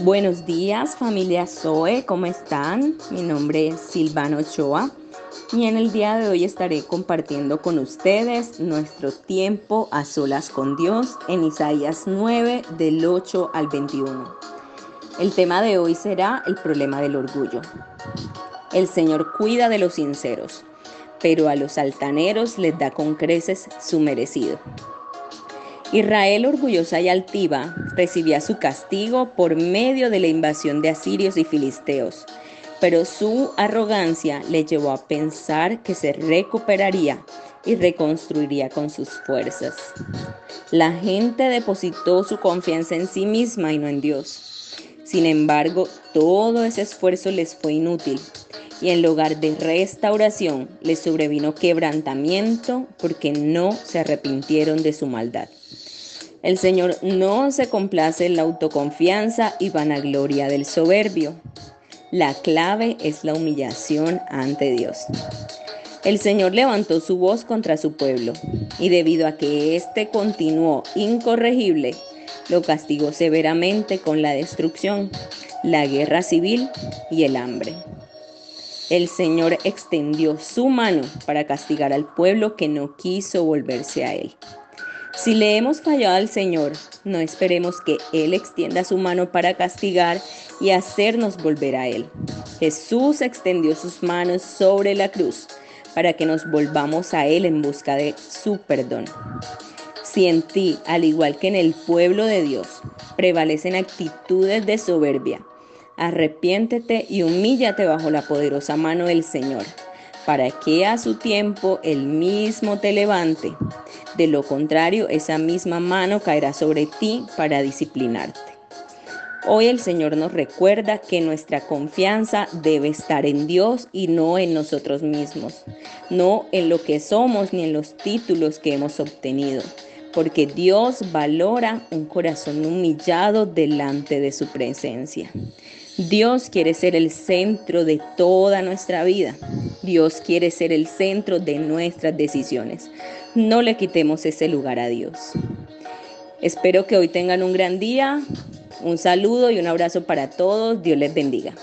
Buenos días familia Zoe, ¿cómo están? Mi nombre es Silvano Ochoa y en el día de hoy estaré compartiendo con ustedes nuestro tiempo a solas con Dios en Isaías 9 del 8 al 21. El tema de hoy será el problema del orgullo. El Señor cuida de los sinceros, pero a los altaneros les da con creces su merecido. Israel orgullosa y altiva recibía su castigo por medio de la invasión de asirios y filisteos, pero su arrogancia le llevó a pensar que se recuperaría y reconstruiría con sus fuerzas. La gente depositó su confianza en sí misma y no en Dios. Sin embargo, todo ese esfuerzo les fue inútil y en lugar de restauración les sobrevino quebrantamiento porque no se arrepintieron de su maldad. El Señor no se complace en la autoconfianza y vanagloria del soberbio. La clave es la humillación ante Dios. El Señor levantó su voz contra su pueblo y debido a que éste continuó incorregible, lo castigó severamente con la destrucción, la guerra civil y el hambre. El Señor extendió su mano para castigar al pueblo que no quiso volverse a Él. Si le hemos fallado al Señor, no esperemos que Él extienda su mano para castigar y hacernos volver a Él. Jesús extendió sus manos sobre la cruz para que nos volvamos a Él en busca de su perdón. Si en ti, al igual que en el pueblo de Dios, prevalecen actitudes de soberbia, arrepiéntete y humíllate bajo la poderosa mano del Señor para que a su tiempo el mismo te levante. De lo contrario, esa misma mano caerá sobre ti para disciplinarte. Hoy el Señor nos recuerda que nuestra confianza debe estar en Dios y no en nosotros mismos, no en lo que somos ni en los títulos que hemos obtenido, porque Dios valora un corazón humillado delante de su presencia. Dios quiere ser el centro de toda nuestra vida. Dios quiere ser el centro de nuestras decisiones. No le quitemos ese lugar a Dios. Espero que hoy tengan un gran día. Un saludo y un abrazo para todos. Dios les bendiga.